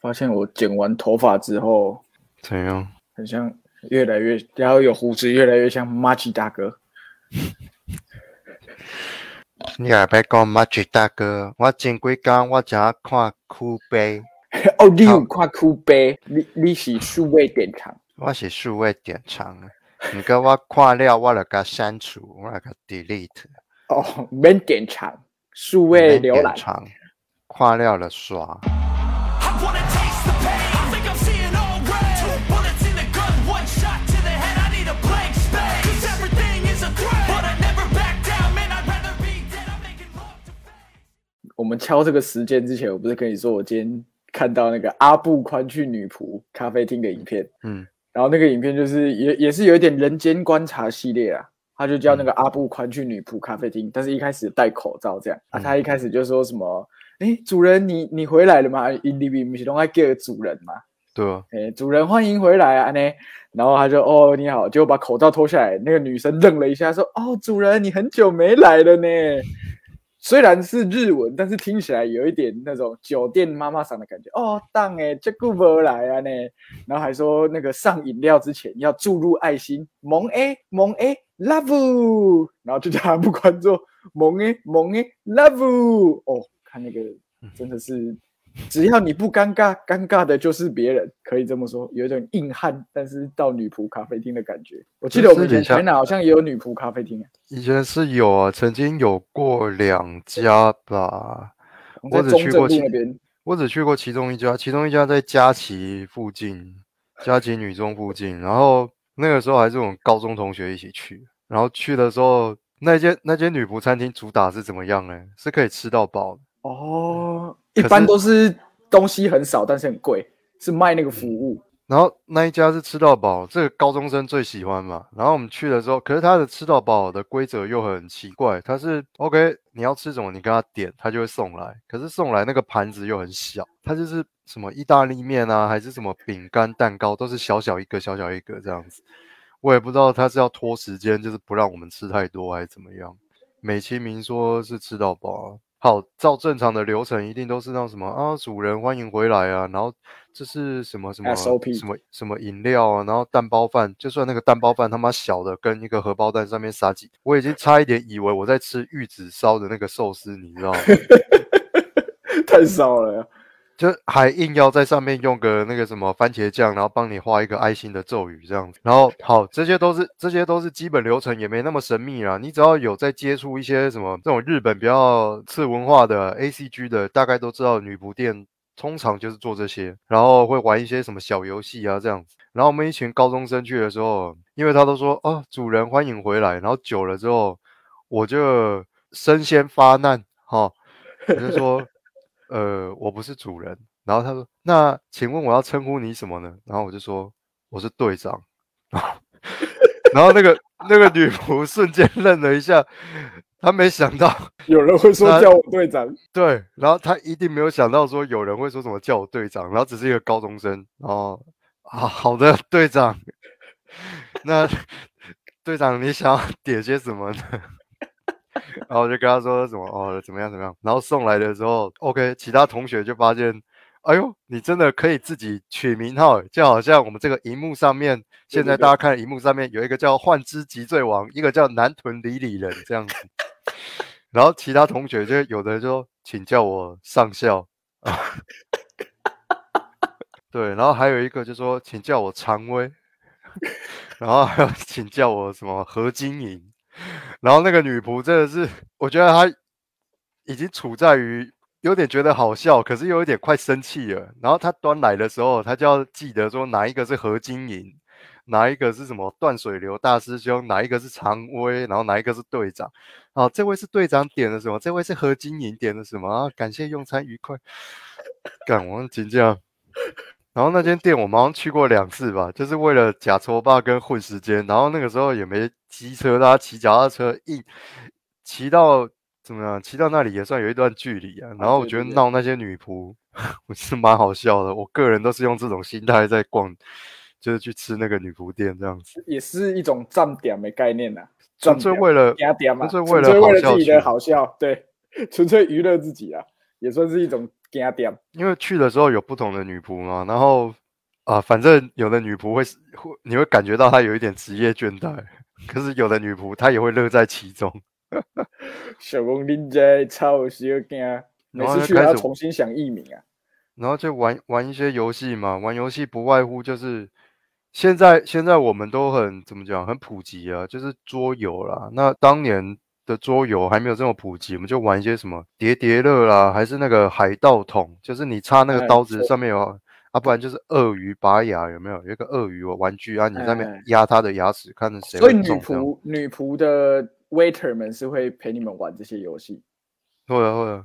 发现我剪完头发之后，怎样？很像越来越，然后有胡子，越来越像马吉大哥。你也别讲马吉大哥，我前几天我正看酷杯，哦，你有看酷杯？你你是数位电厂？我是数位电厂啊。你跟我看了，我来个删除，我来个 delete。哦，免电厂，数位浏览。看了了刷。我们敲这个时间之前，我不是跟你说，我今天看到那个阿布宽去女仆咖啡厅的影片，嗯，然后那个影片就是也也是有一点人间观察系列啊，他就叫那个阿布宽去女仆咖啡厅，但是一开始戴口罩这样啊，他一开始就说什么，哎，主人你你回来了吗？因你不是都爱叫主人嘛，对啊，哎，主人欢迎回来啊呢，然后他就哦你好，结果把口罩脱下来，那个女生愣了一下，说哦主人你很久没来了呢。虽然是日文，但是听起来有一点那种酒店妈妈桑的感觉哦。当哎，这顾不来啊呢，然后还说那个上饮料之前要注入爱心，萌诶萌诶 love，然后就叫他不关注萌诶萌诶 love。哦，看那个真的是。只要你不尴尬，尴尬的就是别人，可以这么说，有一种硬汉，但是到女仆咖啡厅的感觉。我记得我们以前台南好像也有女仆咖啡厅，以前是有啊，曾经有过两家吧。我只去过那边，我只去过其中一家，其中一家在佳琪附近，佳琪女中附近。然后那个时候还是我们高中同学一起去，然后去的时候，那间那间女仆餐厅主打是怎么样呢？是可以吃到饱的哦。一般都是东西很少，但是很贵，是卖那个服务。然后那一家是吃到饱，这个高中生最喜欢嘛。然后我们去的时候，可是他的吃到饱的规则又很奇怪，他是 OK，你要吃什么，你跟他点，他就会送来。可是送来那个盘子又很小，他就是什么意大利面啊，还是什么饼干、蛋糕，都是小小一个、小小一个这样子。我也不知道他是要拖时间，就是不让我们吃太多，还是怎么样。美其名说是吃到饱。好，照正常的流程，一定都是那什么啊，主人欢迎回来啊，然后这是什么什么什么什么饮料啊，然后蛋包饭，就算那个蛋包饭他妈小的跟一个荷包蛋上面撒几，我已经差一点以为我在吃玉子烧的那个寿司，你知道吗？太骚了。就还硬要在上面用个那个什么番茄酱，然后帮你画一个爱心的咒语这样子。然后好，这些都是这些都是基本流程，也没那么神秘啦。你只要有在接触一些什么这种日本比较次文化的 A C G 的，大概都知道女仆店通常就是做这些，然后会玩一些什么小游戏啊这样子。然后我们一群高中生去的时候，因为他都说哦主人欢迎回来，然后久了之后，我就身先发难哈，我就说。呃，我不是主人。然后他说：“那请问我要称呼你什么呢？”然后我就说：“我是队长。”然后那个那个女仆瞬间愣了一下，她没想到 有人会说叫我队长。对，然后她一定没有想到说有人会说什么叫我队长，然后只是一个高中生。然后啊，好的，队长。那队长，你想要 点些什么呢？然后我就跟他说什么哦怎么样怎么样，然后送来的时候，OK，其他同学就发现，哎呦，你真的可以自己取名号，就好像我们这个荧幕上面，现在大家看荧幕上面有一个叫幻之极罪王，一个叫南屯李李人这样子。然后其他同学就有的就请叫我上校啊，对，然后还有一个就说请叫我常威，然后还有请叫我什么何金莹。然后那个女仆真的是，我觉得她已经处在于有点觉得好笑，可是又有点快生气了。然后她端来的时候，她就要记得说哪一个是何金银，哪一个是什么断水流大师兄，哪一个是常威，然后哪一个是队长。好，这位是队长点的什么？这位是何金银点的什么？啊，感谢用餐愉快。干，我请假。然后那间店我们好像去过两次吧，就是为了假搓霸跟混时间。然后那个时候也没机车，大家骑脚踏车，一骑到怎么样？骑到那里也算有一段距离啊。然后我觉得闹那些女仆，我是蛮好笑的。我个人都是用这种心态在逛，就是去吃那个女仆店这样子，也是一种站点的概念呐。纯粹为了纯粹为了自己的好笑，对，纯粹娱乐自己啊，也算是一种惊点。因为去的时候有不同的女仆嘛，然后啊，反正有的女仆会会你会感觉到她有一点职业倦怠，可是有的女仆她也会乐在其中。小公恁在超有小惊，每次去还要重新想艺名啊。然后就玩玩一些游戏嘛，玩游戏不外乎就是现在现在我们都很怎么讲，很普及啊，就是桌游啦。那当年的桌游还没有这么普及，我们就玩一些什么叠叠乐啦，还是那个海盗桶，就是你插那个刀子上面有啊，不然就是鳄鱼拔牙，有没有？有一个鳄鱼玩具啊，你在那边压它的牙齿，看着谁。所以女仆女仆的 waiter 们是会陪你们玩这些游戏。会啊会啊。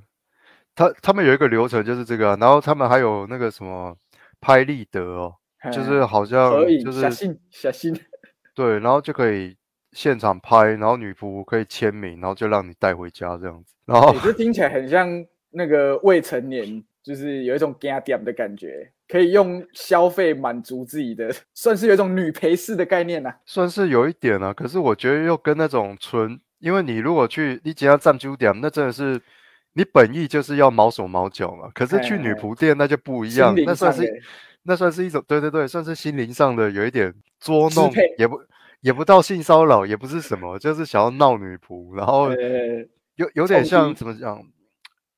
他他们有一个流程就是这个，然后他们还有那个什么拍立得哦，就是好像就是小心小心，对，然后就可以现场拍，然后女仆可以签名，然后就让你带回家这样子。然后这听起来很像那个未成年，就是有一种 get 点的感觉，可以用消费满足自己的，算是有一种女陪侍的概念呐，算是有一点啊。可是我觉得又跟那种纯，因为你如果去你只要占酒点，那真的是。你本意就是要毛手毛脚嘛，可是去女仆店那就不一样，那算是那算是一种对对对，算是心灵上的有一点捉弄，也不也不到性骚扰，也不是什么，就是想要闹女仆，然后有有点像怎么讲，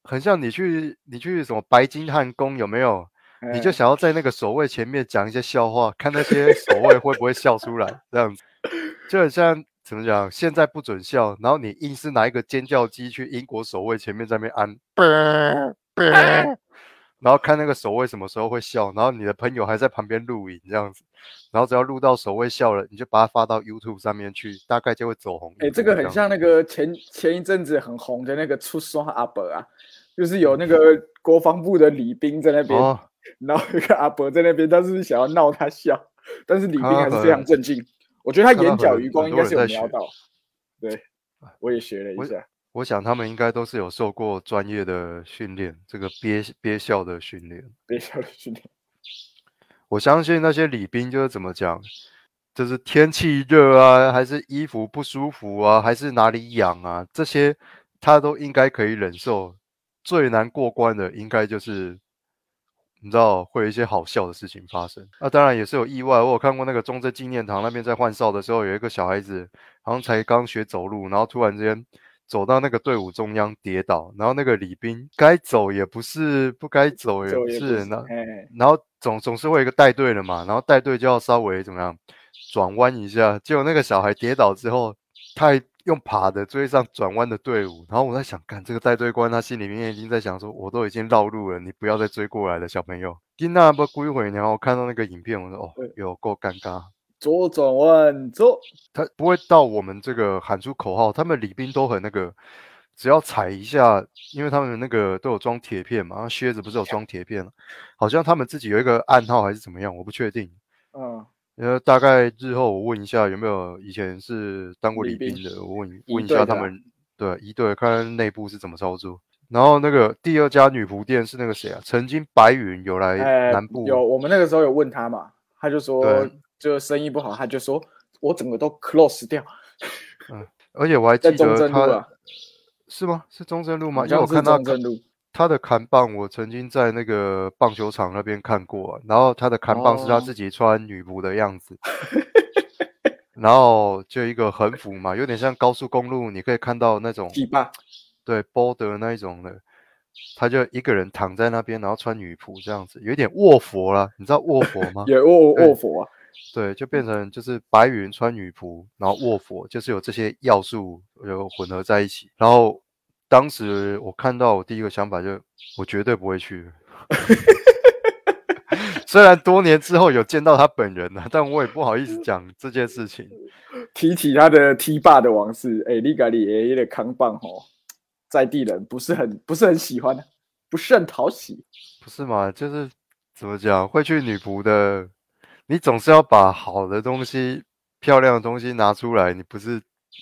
很像你去你去什么白金汉宫有没有？你就想要在那个守卫前面讲一些笑话，看那些守卫会不会笑出来，这样子就很像。怎么讲？现在不准笑，然后你硬是拿一个尖叫机去英国守卫前面在那边按，然后看那个守卫什么时候会笑，然后你的朋友还在旁边录影这样子，然后只要录到守卫笑了，你就把它发到 YouTube 上面去，大概就会走红。哎，这个很像那个前前一阵子很红的那个出双阿伯啊，就是有那个国防部的礼兵在那边，然后一个阿伯在那边，他是想要闹他笑，但是礼兵还是非常镇静。我觉得他眼角余光应该是有瞄到，对，我也学了一下。我想他们应该都是有受过专业的训练，这个憋憋笑的训练，憋笑的训练。我相信那些礼兵就是怎么讲，就是天气热啊，还是衣服不舒服啊，还是哪里痒啊，这些他都应该可以忍受。最难过关的应该就是。你知道会有一些好笑的事情发生，那当然也是有意外。我有看过那个中正纪念堂那边在换哨的时候，有一个小孩子好像才刚学走路，然后突然之间走到那个队伍中央跌倒，然后那个礼兵该走也不是，不该走也不是，那然后总总是会有一个带队的嘛，然后带队就要稍微怎么样转弯一下，结果那个小孩跌倒之后，他还。用爬的追上转弯的队伍，然后我在想，看这个带队官，他心里面已经在想说，我都已经绕路了，你不要再追过来了，小朋友。金娜不归回，然后我看到那个影片，我说哦，有够尴尬。左转弯，走。他不会到我们这个喊出口号，他们礼宾都很那个，只要踩一下，因为他们那个都有装铁片嘛，然后靴子不是有装铁片，好像他们自己有一个暗号还是怎么样，我不确定。嗯。呃，大概日后我问一下有没有以前是当过礼宾的，我问问一下他们，对一队看内部是怎么操作。然后那个第二家女仆店是那个谁啊？曾经白云有来南部，有我们那个时候有问他嘛，他就说就生意不好，他就说我整个都 close 掉。嗯，而且我还记得他，是吗？是中正路吗？因为我看到。他的砍棒我曾经在那个棒球场那边看过，然后他的砍棒是他自己穿女仆的样子，然后就一个横幅嘛，有点像高速公路，你可以看到那种对，border 那一种的，他就一个人躺在那边，然后穿女仆这样子，有点卧佛了，你知道卧佛吗？有卧卧佛啊，对，就变成就是白云穿女仆，然后卧佛，就是有这些要素有混合在一起，然后。当时我看到，我第一个想法就，我绝对不会去。虽然多年之后有见到他本人了，但我也不好意思讲这件事情。提起他的踢霸的往事，哎，利嘎里爷的扛棒吼，在地人不是很不是很喜欢，不是很讨喜。不是嘛？就是怎么讲，会去女仆的，你总是要把好的东西、漂亮的东西拿出来。你不是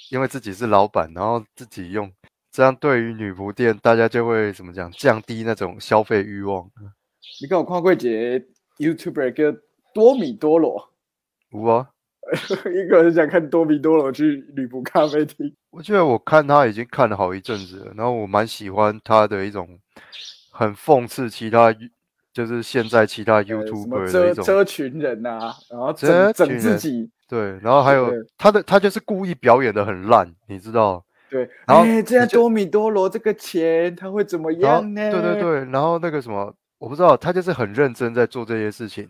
因为自己是老板，然后自己用。这样对于女仆店，大家就会怎么讲，降低那种消费欲望。你跟我看过节 YouTuber 叫多米多罗，有啊，一个人想看多米多罗去女仆咖啡厅。我记得我看他已经看了好一阵子了，然后我蛮喜欢他的一种很讽刺其他，就是现在其他呃什么 YouTuber 的种遮群人啊，然后整整自己，对，然后还有他的他就是故意表演的很烂，你知道？对，然后哎，这样多米多罗这个钱他会怎么样呢？对对对，然后那个什么，我不知道，他就是很认真在做这些事情。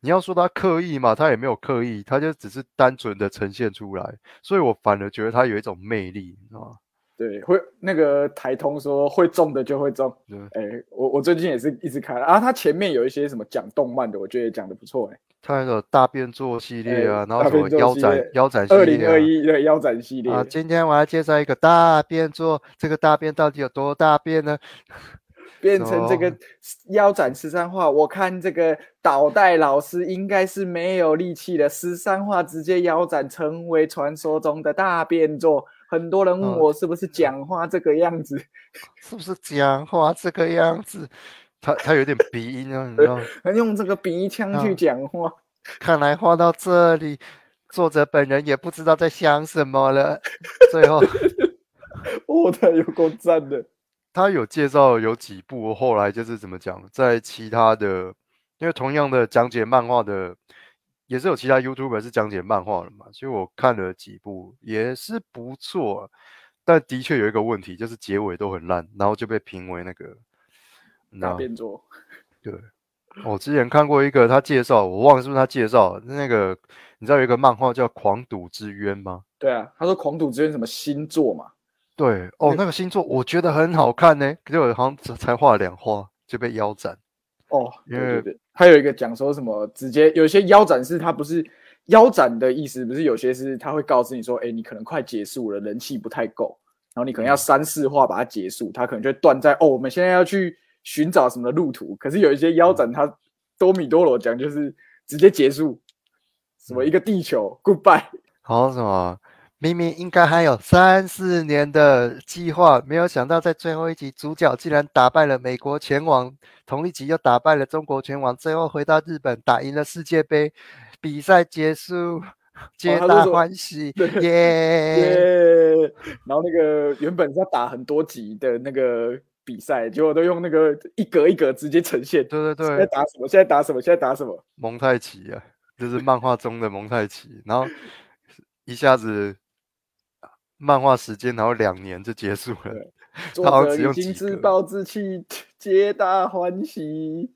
你要说他刻意嘛，他也没有刻意，他就只是单纯的呈现出来，所以我反而觉得他有一种魅力，你知道吗？对，会那个台通说会中的就会中。对，哎，我我最近也是一直看啊，他前面有一些什么讲动漫的，我觉得也讲的不错哎。他那个大变作系列哎啊，然后大什么腰斩腰斩系二列啊零二一的腰斩系列啊，今天我要介绍一个大变作，这个大变到底有多大变呢？变成这个哦腰斩十三画，我看这个导带老师应该是没有力气的，十三画直接腰斩，成为传说中的大变座。很多人问嗯我是不是讲话这个样子，是不是讲话这个样子？他他有点鼻音啊，你知道吗？用这个鼻腔去嗯讲话。看来画到这里，作者本人也不知道在想什么了。最后，哦，他有够赞的。他有介绍有几部，后来就是怎么讲，在其他的，因为同样的讲解漫画的，也是有其他 YouTuber 是讲解漫画的嘛，所以我看了几部也是不错，但的确有一个问题，就是结尾都很烂，然后就被评为那个，你知大变座，对，我之前看过一个他介绍，我忘了是不是他介绍那个，你知道有一个漫画叫《狂赌之渊》吗？对啊，他说狂赌之渊什么星座嘛，对，哦那，个星座我觉得很好看呢，可是我好像只才画了两画就被腰斩。哦，对对对，还有一个讲说什么直接有些腰斩是它不是腰斩的意思，不是有些是他会告知你说，哎，你可能快结束了，人气不太够，然后你可能要嗯。三四话把它结束，它可能就会断在哦，我们现在要去寻找什么路途，可是有一些腰斩它多米多罗讲就是直接结束，什么一个地球 goodbye，好像什么，明明应该还有三四年的计划，没有想到在最后一集，主角竟然打败了美国拳王，同一集又打败了中国拳王，最后回到日本打赢了世界杯，比赛结束，皆大欢喜，对耶！耶！然后那个原本是要打很多集的那个比赛，结果都用那个一格一格直接呈现。对对现在，打什么？现在打什么？现在打什么？蒙太奇啊，就是漫画中的蒙太奇，然后一下子漫画时间，然后两年就结束了。作好像只者已经用几格自暴自弃，皆大欢喜。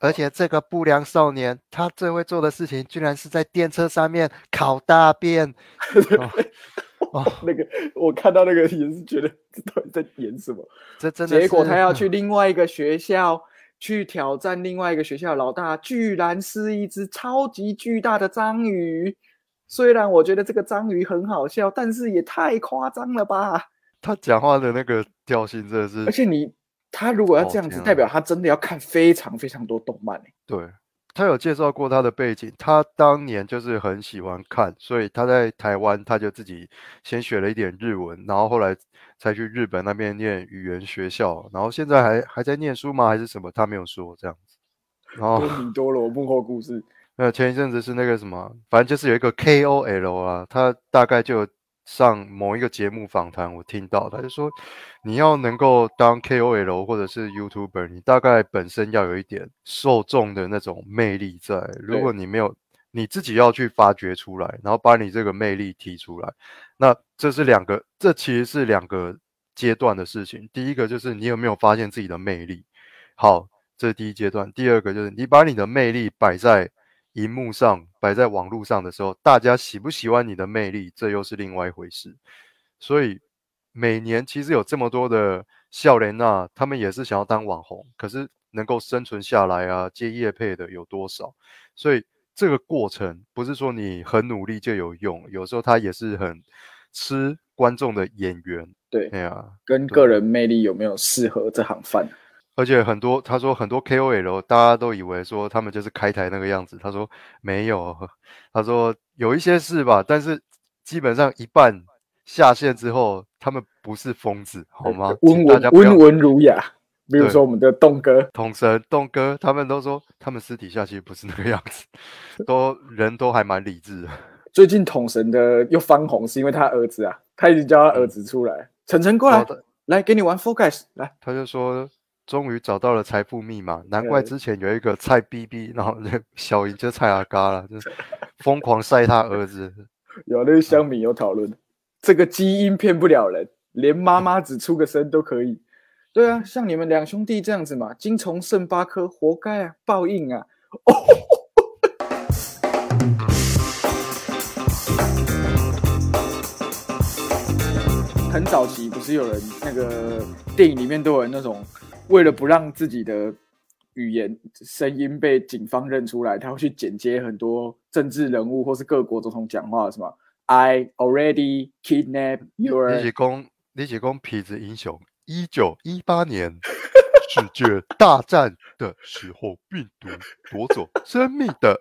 而且这个不良少年，他最会做的事情，居然是在电车上面烤大便。哦，那个我看到那个也是觉得这到底在演什么？这真的是结果他要去 另外一个学校去挑战另外一个学校的老大，居然是一只超级巨大的章鱼。虽然我觉得这个章鱼很好笑，但是也太夸张了吧！他讲话的那个调性真的是，而且你他如果要哦这样子，代表他真的要看非常非常多动漫欸对他有介绍过他的背景，他当年就是很喜欢看，所以他在台湾他就自己先学了一点日文，然后后来才去日本那边念语言学校，然后现在还还在念书吗？还是什么？他没有说这样子。然后多米多罗幕后故事。呃，前一阵子是那个什么，反正就是有一个 KOL 啊，他大概就上某一个节目访谈，我听到他就说，你要能够当 KOL 或者是 YouTuber，你大概本身要有一点受众的那种魅力在。如果你没有，你自己要去发掘出来，然后把你这个魅力提出来，那这是两个，这其实是两个阶段的事情。第一个就是你有没有发现自己的魅力，好，这是第一阶段。第二个就是你把你的魅力摆在荧幕上摆在网络上的时候，大家喜不喜欢你的魅力，这又是另外一回事。所以每年其实有这么多的笑莲娜，他们也是想要当网红，可是能够生存下来啊，接业配的有多少？所以这个过程不是说你很努力就有用，有时候他也是很吃观众的眼缘。对，哎呀，跟个人魅力有没有适合这行饭？而且很多他说很多 KOL 大家都以为说他们就是开台那个样子，他说没有，他说有一些是吧，但是基本上一半下线之后，他们不是疯子，好吗？温文温文儒雅。比如说我们的栋哥，统神栋哥他们都说他们私底下其实不是那个样子，都人都还蛮理智的。最近统神的又翻红，是因为他儿子啊，他一直叫他儿子出来，晨晨过来来给你玩 Focus，来，他就说终于找到了财富密码，难怪之前有一个蔡 BB，然后小姨就蔡阿嘎了，就是疯狂晒他儿子。有那个乡民有讨论，这个基因骗不了人，连妈妈只出个声都可以。对啊，像你们两兄弟这样子嘛，精虫剩八颗，活该啊，报应啊！很早期不是有人那个电影里面都有人那种为了不让自己的语言声音被警方认出来，他会去剪接很多政治人物或是各国总统讲话，什么 I already kidnap 你 your 是讲你是讲痞子英雄，一九一八年世界大战的时候，病毒夺走生命的，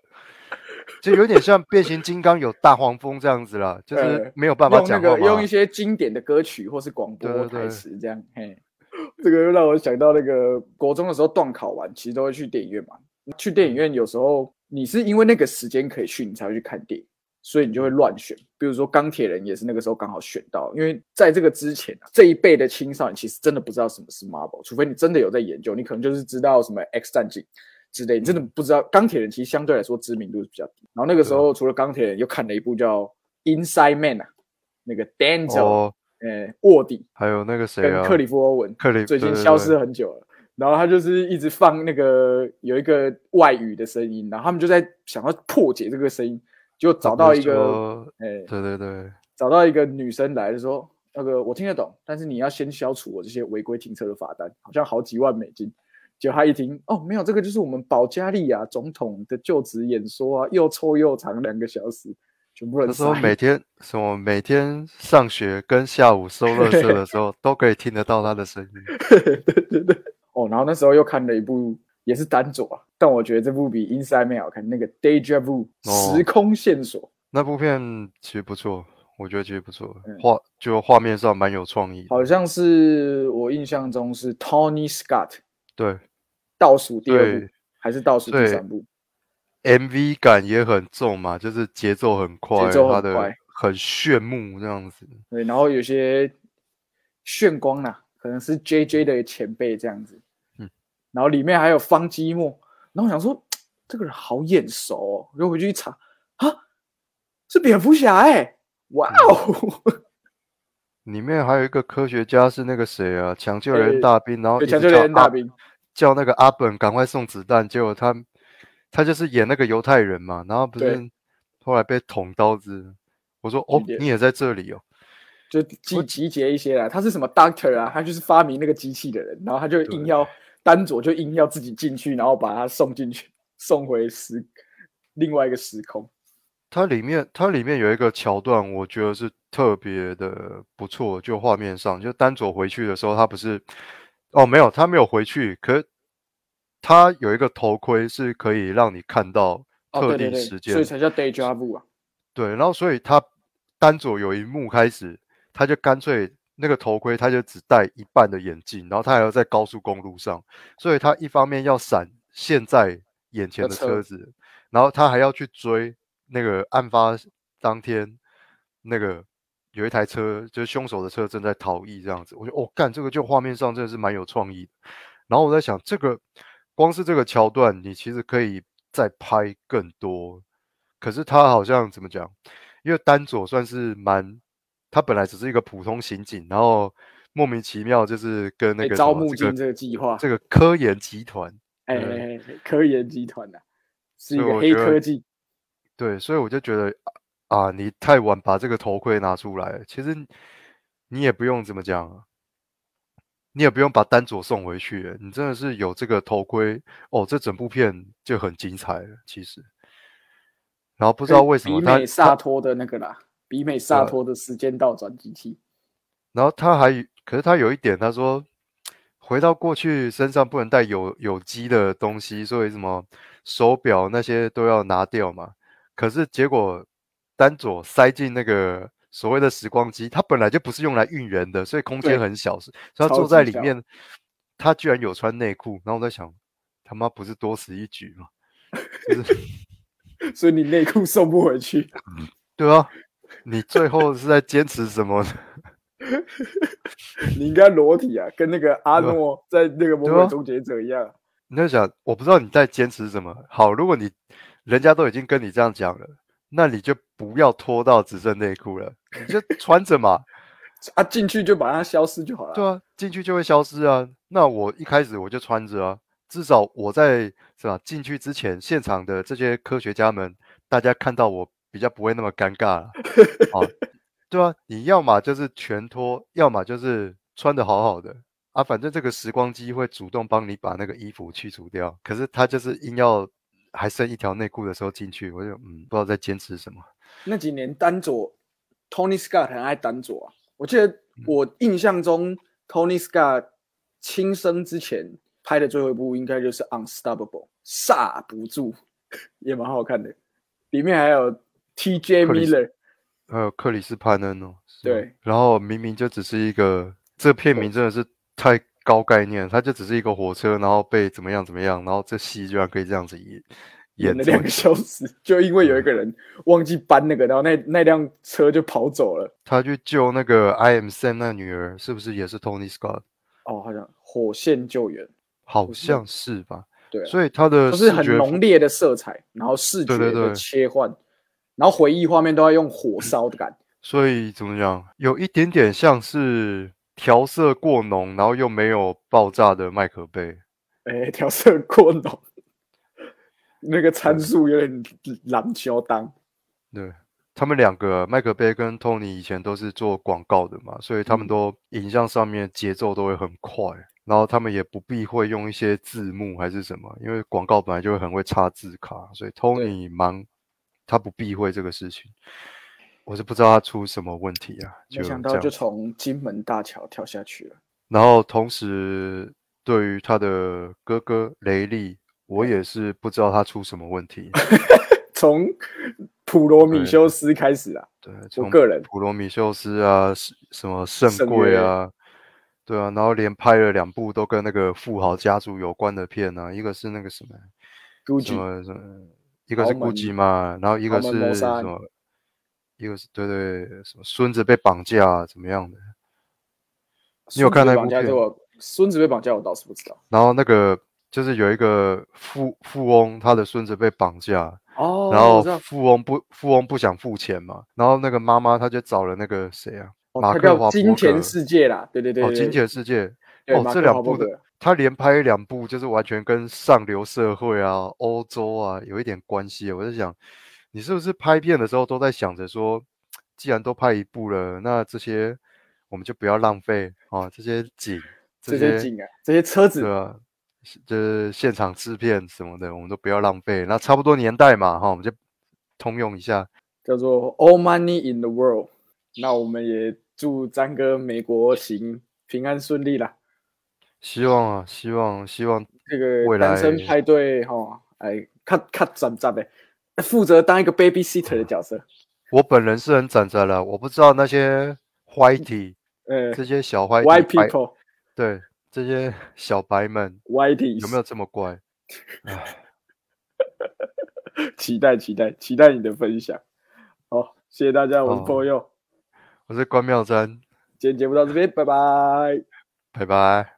就有点像变形金刚有大黄蜂这样子啦，就是 呃没有办法讲用一些经典的歌曲或是广播台词这样，嘿，这个又让我想到那个国中的时候段考完，其实都会去电影院嘛。去电影院有时候你是因为那个时间可以去，你才会去看电影，所以你就会乱选。比如说钢铁人也是那个时候刚好选到，因为在这个之前啊，这一辈的青少年其实真的不知道什么是 Marvel，除非你真的有在研究，你可能就是知道什么 X 战警。之类，你真的不知道钢铁人其实相对来说知名度是比较低。然后那个时候除了钢铁人，又看了一部叫《Inside Man》啊，那个 Denzel，哦，呃，卧底还有那个谁啊，跟克里夫欧文克里最近消失很久了。然后他就是一直放那个有一个外语的声音，然后他们就在想要破解这个声音，就找到一个，说哎、对对对，找到一个女生来就说，那个我听得懂，但是你要先消除我这些违规停车的罚单，好像好几万美金。结果他一听，哦，没有，这个就是我们保加利亚总统的就职演说啊，又臭又长两个小时，全部人那时候每天什么每天上学跟下午收垃圾的时候，都可以听得到他的声音。对对对，哦，然后那时候又看了一部也是单左啊，但我觉得这部比 Inside Man 好看，那个 Deja Vu 哦时空线索，那部片其实不错，我觉得其实不错嗯，画就画面上蛮有创意。好像是我印象中是 Tony Scott 对倒数第二部还是倒数第三部？，MV 感也很重嘛，就是节奏很快，节奏很它的快。很炫目这样子。对，然后有些炫光啦，可能是 J J 的前辈这样子，嗯，然后里面还有方基莫，然后我想说这个人好眼熟哦，然后回去一查，啊，是蝙蝠侠哎、哇哦，里面还有一个科学家是那个谁啊，抢救人大兵，然后抢救直叫阿连大兵，叫那个阿本赶快送子弹，结果他他就是演那个犹太人嘛，然后不是后来被捅刀子。我说哦你也在这里哦，就集集结一些啦，他是什么 Doctor 啊，他就是发明那个机器的人，然后他就硬要丹佐就硬要自己进去，然后把他送进去，送回时另外一个时空。它里面它里面有一个桥段，我觉得是特别的不错，就画面上，就丹佐回去的时候，他不是哦没有，他没有回去，可是他有一个头盔是可以让你看到哦，特对对对，定时间，所以才叫 day job 啊。对，然后所以他单佐有一幕开始，他就干脆那个头盔他就只戴一半的眼镜，然后他还要在高速公路上，所以他一方面要闪现在眼前的的车车子，然后他还要去追那个案发当天那个有一台车，就是凶手的车正在逃逸这样子，我就哦干这个就画面上真的是蛮有创意的。然后我在想，这个光是这个桥段，你其实可以再拍更多。可是他好像怎么讲？因为丹佐算是蛮，他本来只是一个普通刑警，然后莫名其妙就是跟那被个招募进这个这个计划，这个科研集团，哎科研集团呐，是一个黑科技。对，所以我就觉得啊，你太晚把这个头盔拿出来，其实你也不用怎么讲啊，你也不用把丹佐送回去了，你真的是有这个头盔哦，这整部片就很精彩了，其实。然后不知道为什么他比美萨托的那个啦，比美萨托的时间倒转机器。然后他还，可是他有一点，他说回到过去身上不能带有有机的东西，所以什么手表那些都要拿掉嘛。可是结果丹佐塞进那个所谓的时光机，它本来就不是用来运人的，所以空间很小，所以他坐在里面，他居然有穿内裤。然后我在想，他妈不是多此一举吗？就是 所以你内裤送不回去。对啊，你最后是在坚持什么呢？你应该裸体啊，跟那个阿诺在那个魔对啊鬼终结者一样。你在想，我不知道你在坚持什么。好，如果你人家都已经跟你这样讲了，那你就不要脱到只剩内裤了，你就穿着嘛。啊，进去就把它消失就好了。对啊，进去就会消失啊。那我一开始我就穿着啊，至少我在是吧？进去之前，现场的这些科学家们，大家看到我比较不会那么尴尬了。啊，对啊，你要么就是全脱，要么就是穿的好好的啊。反正这个时光机会主动帮你把那个衣服去除掉，可是他就是硬要还剩一条内裤的时候进去，我就嗯不知道在坚持什么。那几年丹佐，Tony Scott 很爱丹佐啊。我记得我印象中，Tony Scott 轻生之前拍的最后一部应该就是《Unstoppable》，刹不住，也蛮好看的。里面还有 T.J. Miller，还有克里斯潘恩哦，对，然后明明就只是一个，这片名真的是太高概念，它就只是一个火车，然后被怎么样怎么样，然后这戏居然可以这样子演演了两个小时，就因为有一个人忘记搬那个，然后那那辆车就跑走了。他去救那个 I am Sam 那女儿，是不是也是 Tony Scott？哦，好像火线救援，好像是吧？对啊、所以他的都是很浓烈的色彩，然后视觉的对对对切换，然后回忆画面都要用火烧的感觉。所以怎么讲，有一点点像是调色过浓，然后又没有爆炸的麦克贝。哎，调色过浓，那个参数有点蓝球当。对他们两个，麦克贝跟 Tony 以前都是做广告的嘛，所以他们嗯都影像上面节奏都会很快，然后他们也不避讳用一些字幕还是什么，因为广告本来就会很会插字卡，所以 Tony 忙，他不避讳这个事情。我是不知道他出什么问题啊，就没想到就从金门大桥跳下去了。然后同时对于他的哥哥雷利，我也是不知道他出什么问题。从普罗米修斯开始啊，对，从个人普罗米修斯啊，什什么圣圣贵啊，对啊，然后连拍了两部都跟那个富豪家族有关的片啊，一个是那个什么什么什么，一个是豪门 GUCCI 嘛，然后一个是什么，一个是对对什么孙子被绑架啊怎么样的，你有看那部片孙子被绑架这我孙子被绑架，我倒是不知道。然后那个就是有一个富富翁，他的孙子被绑架，哦，然后富翁不富翁不想付钱嘛，然后那个妈妈她就找了那个谁啊，哦马克华金钱世界啦，对对对哦，金钱世界哦，这两部的他连拍两部，就是完全跟上流社会啊、欧洲啊有一点关系。我在想，你是不是拍片的时候都在想着说，既然都拍一部了，那这些我们就不要浪费啊，这些景、这些些景啊，这些车子对啊，就是现场制片什么的，我们都不要浪费。那差不多年代嘛，哈，我们就通用一下。叫做 All Money in the World。那我们也祝詹哥美国行平安顺利啦。希望啊，希望希望这个未来单身派对哈，哎，看看怎怎的，负责当一个 babysitter 的角色。我本人是很攒着了，我不知道那些 whitey 呃这些小 whitey，White 白 people，对这些小白们 Whitey 有没有这么乖？唉，期待期待期待你的分享。好，谢谢大家，我是哦 p o y o 我是关妙珍，今天节目到这边，拜拜。拜拜。